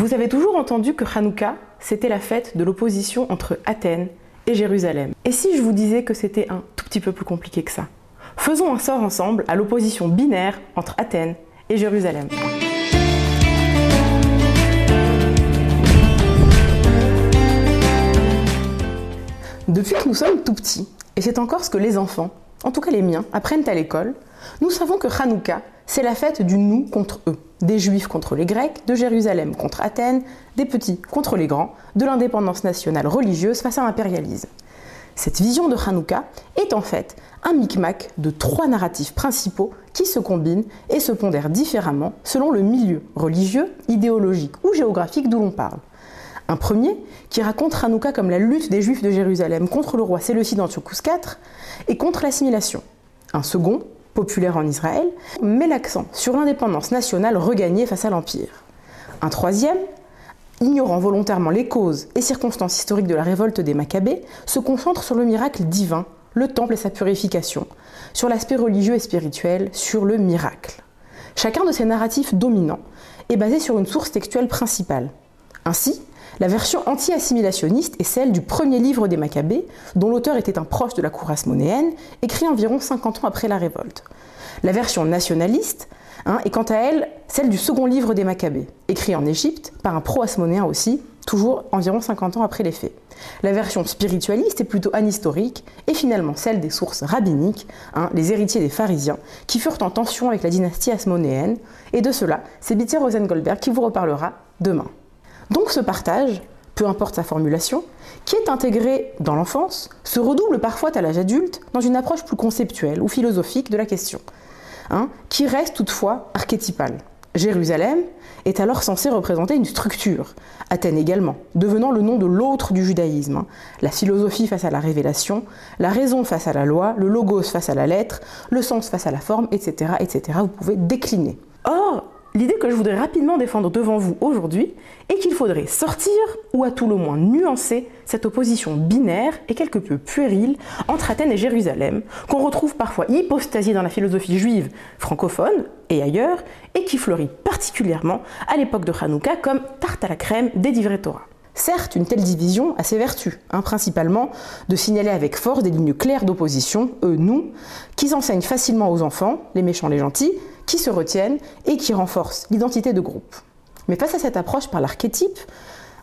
Vous avez toujours entendu que Hanouka, c'était la fête de l'opposition entre Athènes et Jérusalem. Et si je vous disais que c'était un tout petit peu plus compliqué que ça? Faisons un sort ensemble à l'opposition binaire entre Athènes et Jérusalem. Depuis que nous sommes tout petits, et c'est encore ce que les enfants, en tout cas les miens, apprennent à l'école, nous savons que Hanouka, c'est la fête du nous contre eux, des juifs contre les grecs, de Jérusalem contre Athènes, des petits contre les grands, de l'indépendance nationale religieuse face à l'impérialisme. Cette vision de Hanouka est en fait un micmac de trois narratifs principaux qui se combinent et se pondèrent différemment selon le milieu religieux, idéologique ou géographique d'où l'on parle. Un premier, qui raconte Hanouka comme la lutte des Juifs de Jérusalem contre le roi Séleucide Antiochus IV et contre l'assimilation. Un second, populaire en Israël, met l'accent sur l'indépendance nationale regagnée face à l'Empire. Un troisième, ignorant volontairement les causes et circonstances historiques de la révolte des Maccabées, se concentre sur le miracle divin, le temple et sa purification, sur l'aspect religieux et spirituel, sur le miracle. Chacun de ces narratifs dominants est basé sur une source textuelle principale. Ainsi, la version anti-assimilationniste est celle du premier livre des Maccabées, dont l'auteur était un proche de la cour asmonéenne, écrit environ 50 ans après la révolte. La version nationaliste hein, est quant à elle celle du second livre des Maccabées, écrit en Égypte par un pro-asmonéen aussi, toujours environ 50 ans après les faits. La version spiritualiste est plutôt anhistorique et finalement celle des sources rabbiniques, hein, les héritiers des pharisiens, qui furent en tension avec la dynastie asmonéenne, et de cela, c'est Bittier Rosengoldberg qui vous reparlera demain. Donc ce partage, peu importe sa formulation, qui est intégré dans l'enfance, se redouble parfois à l'âge adulte dans une approche plus conceptuelle ou philosophique de la question, hein, qui reste toutefois archétypale. Jérusalem est alors censé représenter une structure, Athènes également, devenant le nom de l'autre du judaïsme, hein. la philosophie face à la révélation, la raison face à la loi, le logos face à la lettre, le sens face à la forme, etc. etc. Vous pouvez décliner. Or, L'idée que je voudrais rapidement défendre devant vous aujourd'hui est qu'il faudrait sortir, ou à tout le moins nuancer, cette opposition binaire et quelque peu puérile entre Athènes et Jérusalem, qu'on retrouve parfois hypostasiée dans la philosophie juive francophone et ailleurs, et qui fleurit particulièrement à l'époque de Hanouka comme tarte à la crème des livrets Torah. Certes, une telle division a ses vertus, hein, principalement de signaler avec force des lignes claires d'opposition, eux, nous, qui s'enseignent facilement aux enfants, les méchants, les gentils, qui se retiennent et qui renforcent l'identité de groupe. Mais face à cette approche par l'archétype,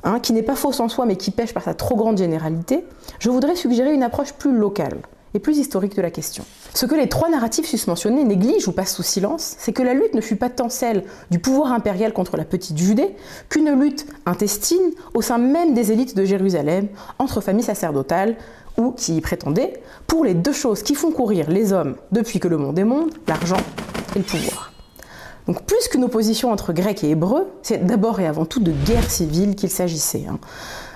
hein, qui n'est pas fausse en soi mais qui pêche par sa trop grande généralité, je voudrais suggérer une approche plus locale et plus historique de la question. Ce que les trois narratifs susmentionnés négligent ou passent sous silence, c'est que la lutte ne fut pas tant celle du pouvoir impérial contre la petite Judée qu'une lutte intestine au sein même des élites de Jérusalem, entre familles sacerdotales ou qui y prétendaient, pour les deux choses qui font courir les hommes depuis que le monde est monde, l'argent et le pouvoir. Donc plus qu'une opposition entre Grecs et Hébreux, c'est d'abord et avant tout de guerre civile qu'il s'agissait. Hein.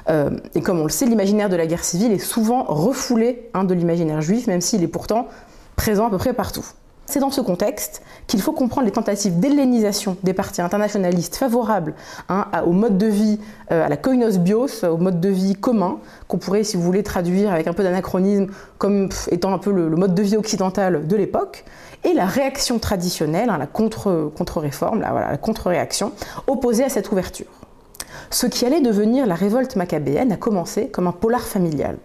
Euh, et comme on le sait, l'imaginaire de la guerre civile est souvent refoulé hein, de l'imaginaire juif, même s'il est pourtant présent à peu près partout. C'est dans ce contexte qu'il faut comprendre les tentatives d'hellénisation des partis internationalistes favorables hein, au mode de vie, euh, à la koinos bios, au mode de vie commun, qu'on pourrait, si vous voulez, traduire avec un peu d'anachronisme comme étant un peu le, mode de vie occidental de l'époque, et la réaction traditionnelle, hein, la contre-réforme, la contre-réaction, opposée à cette ouverture. Ce qui allait devenir la révolte maccabéenne a commencé comme un polar familial.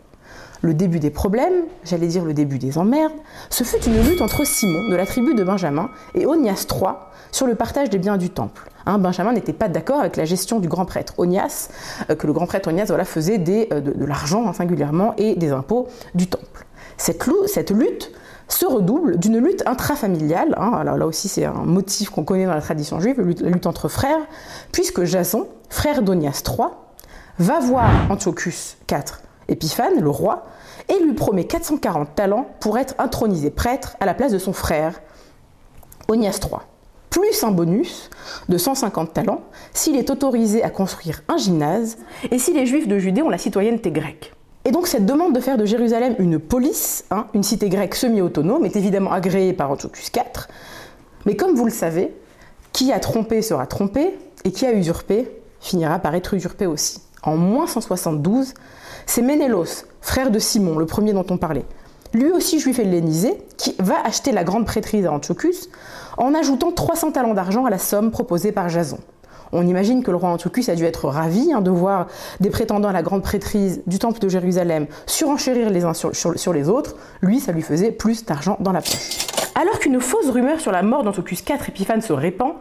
Le début des problèmes, j'allais dire le début des emmerdes, ce fut une lutte entre Simon, de la tribu de Benjamin, et Onias III sur le partage des biens du temple. Hein, Benjamin n'était pas d'accord avec la gestion du grand prêtre Onias, euh, que le grand prêtre Onias voilà, faisait euh, de, l'argent hein, singulièrement et des impôts du temple. Cette, cette lutte se redouble d'une lutte intrafamiliale, hein, alors là aussi c'est un motif qu'on connaît dans la tradition juive, la lutte entre frères, puisque Jason, frère d'Onias III, va voir Antiochus IV Épiphane, le roi, et lui promet 440 talents pour être intronisé prêtre à la place de son frère, Onias III. Plus un bonus de 150 talents s'il est autorisé à construire un gymnase et si les juifs de Judée ont la citoyenneté grecque. Et donc cette demande de faire de Jérusalem une police, hein, une cité grecque semi-autonome, est évidemment agréée par Antiochus IV. Mais comme vous le savez, qui a trompé sera trompé, et qui a usurpé finira par être usurpé aussi. En moins 172, c'est Ménélos, frère de Simon, le premier dont on parlait, lui aussi juif hellénisé, qui va acheter la grande prêtrise à Antiochus en ajoutant 300 talents d'argent à la somme proposée par Jason. On imagine que le roi Antiochus a dû être ravi hein, de voir des prétendants à la grande prêtrise du temple de Jérusalem surenchérir les uns sur, les autres. Lui, ça lui faisait plus d'argent dans la poche. Alors qu'une fausse rumeur sur la mort d'Antiochus IV Épiphane se répand,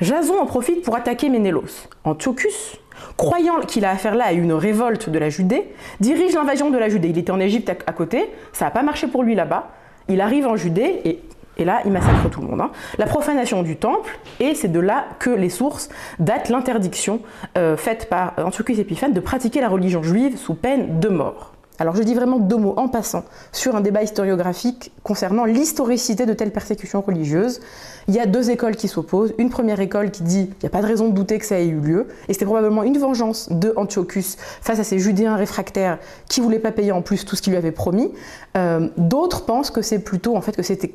Jason en profite pour attaquer Ménélos. Antiochus, croyant qu'il a affaire là à une révolte de la Judée, dirige l'invasion de la Judée. Il était en Égypte à côté, ça n'a pas marché pour lui là-bas. Il arrive en Judée et et là, il massacre tout le monde. Hein. La profanation du temple, et c'est de là que les sources datent l'interdiction euh, faite par Antiochus Épiphane de pratiquer la religion juive sous peine de mort. Alors je dis vraiment deux mots en passant sur un débat historiographique concernant l'historicité de telles persécutions religieuses. Il y a deux écoles qui s'opposent. Une première école qui dit qu'il n'y a pas de raison de douter que ça ait eu lieu, et c'était probablement une vengeance de Antiochus face à ces Judéens réfractaires qui voulaient pas payer en plus tout ce qu'il lui avait promis. Euh, d'autres pensent que c'est plutôt en fait que c'était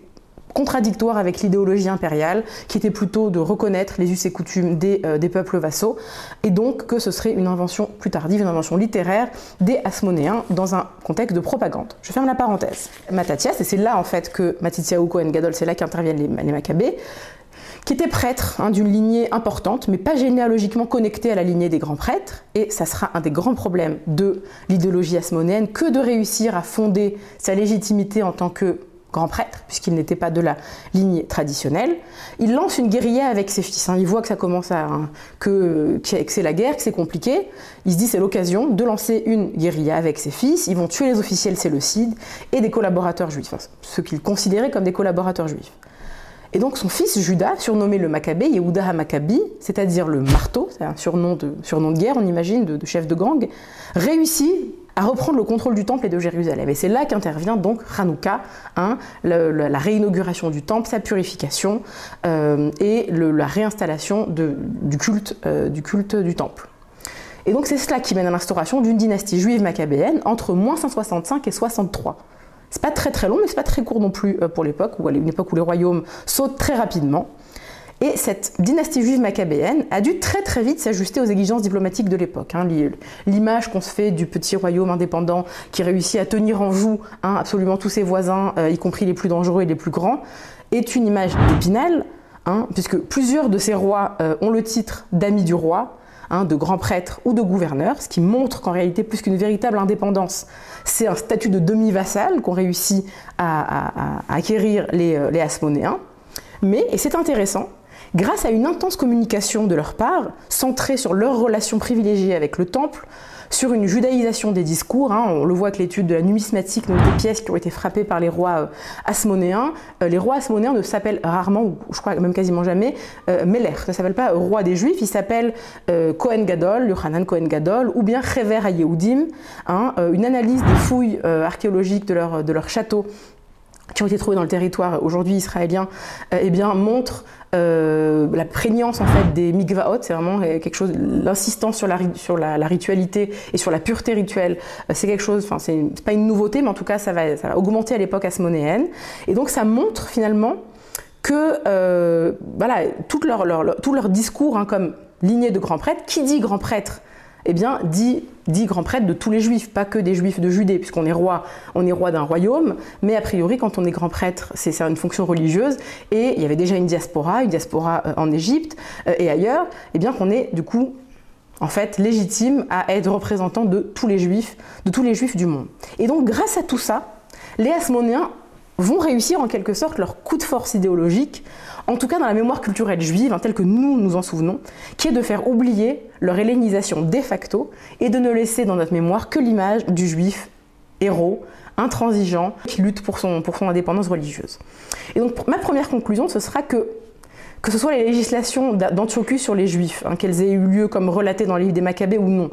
contradictoire avec l'idéologie impériale, qui était plutôt de reconnaître les us et coutumes des, euh, des, peuples vassaux, et donc que ce serait une invention plus tardive, une invention littéraire des Asmonéens dans un contexte de propagande. Je ferme la parenthèse. Mattathias, et c'est là en fait que Matityahu Cohen Gadol, c'est là qu'interviennent les, les Maccabées, qui était prêtre hein, d'une lignée importante, mais pas généalogiquement connectée à la lignée des grands prêtres, et ça sera un des grands problèmes de l'idéologie asmonéenne que de réussir à fonder sa légitimité en tant que grand prêtre, puisqu'il n'était pas de la ligne traditionnelle. Il lance une guérilla avec ses fils. Hein. Il voit que ça commence à. Hein, que, c'est la guerre, que c'est compliqué. Il se dit c'est l'occasion de lancer une guérilla avec ses fils. Ils vont tuer les officiels séleucides et des collaborateurs juifs, enfin, ceux qu'il considérait comme des collaborateurs juifs. Et donc son fils Judas, surnommé le Maccabée, Yehuda HaMaccabi, c'est-à-dire le marteau, c'est un surnom de, surnom de guerre, on imagine, de chef de gang, réussit à reprendre le contrôle du temple et de Jérusalem. Et c'est là qu'intervient donc Hanouka, hein, la réinauguration du temple, sa purification euh, et la réinstallation du, culte, euh, du culte du temple. Et donc c'est cela qui mène à l'instauration d'une dynastie juive maccabéenne entre moins 165 et 63. C'est pas très très long, mais c'est pas très court non plus euh, pour l'époque, une époque où les royaumes sautent très rapidement. Et cette dynastie juive maccabéenne a dû très très vite s'ajuster aux exigences diplomatiques de l'époque. Hein. L'image qu'on se fait du petit royaume indépendant qui réussit à tenir en joue hein, absolument tous ses voisins, euh, y compris les plus dangereux et les plus grands, est une image d'épinal, hein, puisque plusieurs de ces rois euh, ont le titre d'amis du roi, de grand prêtre ou de gouverneur, ce qui montre qu'en réalité, plus qu'une véritable indépendance, c'est un statut de demi-vassal qu'ont réussi à, acquérir les, euh, les Asmonéens. Mais, et c'est intéressant, grâce à une intense communication de leur part, centrée sur leur relation privilégiée avec le temple, sur une judaïsation des discours. Hein, on le voit avec l'étude de la numismatique, donc des pièces qui ont été frappées par les rois euh, asmonéens. Euh, les rois asmonéens ne s'appellent rarement, ou je crois même quasiment jamais, euh, Meller, ne s'appellent pas roi des Juifs, ils s'appellent Kohen Gadol, Yohanan Kohen Gadol, ou bien Chever Yehudim. Hein, une analyse des fouilles archéologiques de leur château qui ont été trouvés dans le territoire aujourd'hui israélien, eh bien, montrent euh, la prégnance en fait des mikvaot, c'est vraiment quelque chose, l'insistance sur, la, sur la, ritualité et sur la pureté rituelle, euh, c'est quelque chose, enfin c'est pas une nouveauté, mais en tout cas ça va, ça va augmenter à l'époque asmonéenne. Et donc ça montre finalement que euh, voilà, tout leur, leur, tout leur discours hein, comme lignée de grands prêtres, qui dit grand prêtre eh bien, dit, dit grand prêtre de tous les juifs, pas que des juifs de Judée, puisqu'on est roi, on est roi d'un royaume, mais a priori, quand on est grand prêtre, c'est une fonction religieuse, et il y avait déjà une diaspora, une diaspora euh, en Égypte euh, et ailleurs, eh bien qu'on est du coup en fait légitime à être représentant de tous les juifs, de tous les juifs du monde. Et donc grâce à tout ça, les Asmonéens vont réussir en quelque sorte leur coup de force idéologique en tout cas dans la mémoire culturelle juive, hein, telle que nous nous en souvenons, qui est de faire oublier leur hellénisation de facto et de ne laisser dans notre mémoire que l'image du juif héros, intransigeant, qui lutte pour son, indépendance religieuse. Et donc ma première conclusion, ce sera que que ce soit les législations d'Antiochus sur les juifs, hein, qu'elles aient eu lieu comme relatées dans les livres des Maccabées ou non,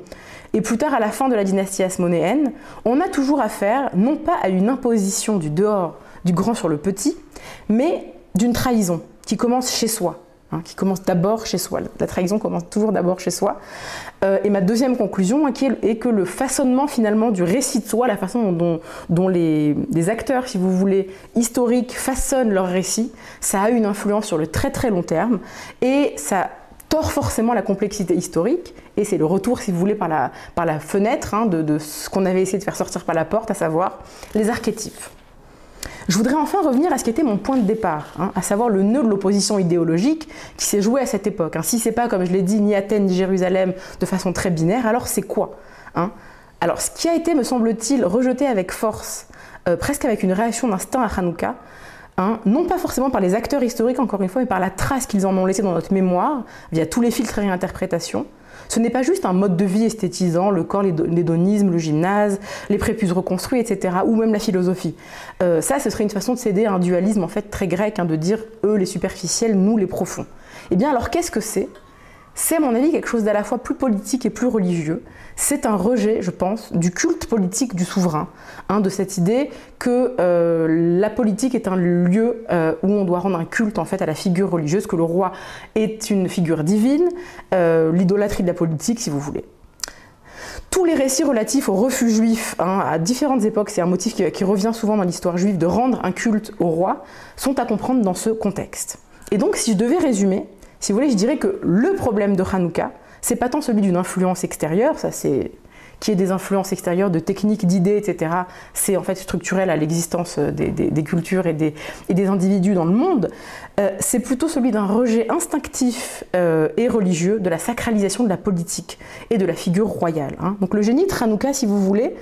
et plus tard à la fin de la dynastie asmonéenne, on a toujours affaire non pas à une imposition du dehors du grand sur le petit, mais d'une trahison, qui commence chez soi, hein, qui commence d'abord chez soi. La trahison commence toujours d'abord chez soi. Euh, et ma deuxième conclusion hein, est, que le façonnement finalement du récit de soi, la façon dont, les, acteurs, si vous voulez, historiques façonnent leur récit, ça a une influence sur le très très long terme et ça tord forcément la complexité historique, et c'est le retour, si vous voulez, par la, fenêtre hein, de ce qu'on avait essayé de faire sortir par la porte, à savoir les archétypes. Je voudrais enfin revenir à ce qui était mon point de départ, hein, à savoir le nœud de l'opposition idéologique qui s'est joué à cette époque. Hein. Si c'est pas, comme je l'ai dit, ni Athènes ni Jérusalem de façon très binaire, alors c'est quoi hein? Alors, ce qui a été, me semble-t-il, rejeté avec force, euh, presque avec une réaction d'instinct à Hanouka, Hein, non pas forcément par les acteurs historiques, encore une fois, mais par la trace qu'ils en ont laissée dans notre mémoire, via tous les filtres et réinterprétations. Ce n'est pas juste un mode de vie esthétisant, le corps, l'hédonisme, le gymnase, les prépuces reconstruits, etc., ou même la philosophie. Euh, ça, ce serait une façon de céder à un dualisme en fait très grec, hein, de dire eux les superficiels, nous les profonds. Eh bien alors qu'est-ce que c'est c'est à mon avis quelque chose d'à la fois plus politique et plus religieux. C'est un rejet, je pense, du culte politique du souverain, hein, de cette idée que euh, la politique est un lieu euh, où on doit rendre un culte en fait à la figure religieuse, que le roi est une figure divine, euh, l'idolâtrie de la politique, si vous voulez. Tous les récits relatifs au refus juif hein, à différentes époques, c'est un motif qui, qui revient souvent dans l'histoire juive de rendre un culte au roi, sont à comprendre dans ce contexte. Et donc, si je devais résumer, si vous voulez, je dirais que le problème de Hanouka, c'est pas tant celui d'une influence extérieure, ça c'est qui est des influences extérieures de techniques, d'idées, etc. C'est en fait structurel à l'existence des, cultures et des, individus dans le monde. Euh, c'est plutôt celui d'un rejet instinctif euh, et religieux de la sacralisation de la politique et de la figure royale. Hein. Donc le génie de Hanouka, si vous voulez,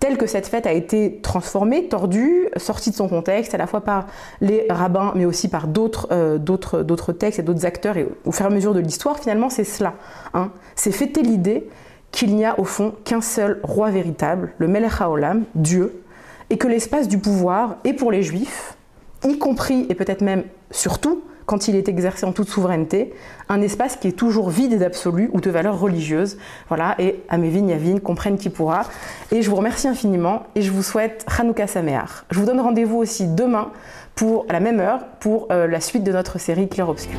telle que cette fête a été transformée, tordue, sortie de son contexte, à la fois par les rabbins, mais aussi par d'autres euh, textes et d'autres acteurs, et au fur et à mesure de l'histoire, finalement, c'est cela. Hein. C'est fêter l'idée qu'il n'y a au fond qu'un seul roi véritable, le Melech HaOlam, Dieu, et que l'espace du pouvoir est pour les juifs, y compris et peut-être même surtout quand il est exercé en toute souveraineté, un espace qui est toujours vide et d'absolu ou de valeur religieuse. Voilà, et Amévin Yavin comprennent qui pourra. Et je vous remercie infiniment et je vous souhaite Hanouka Sameach. Je vous donne rendez-vous aussi demain pour, à la même heure pour euh, la suite de notre série Clair Obscur.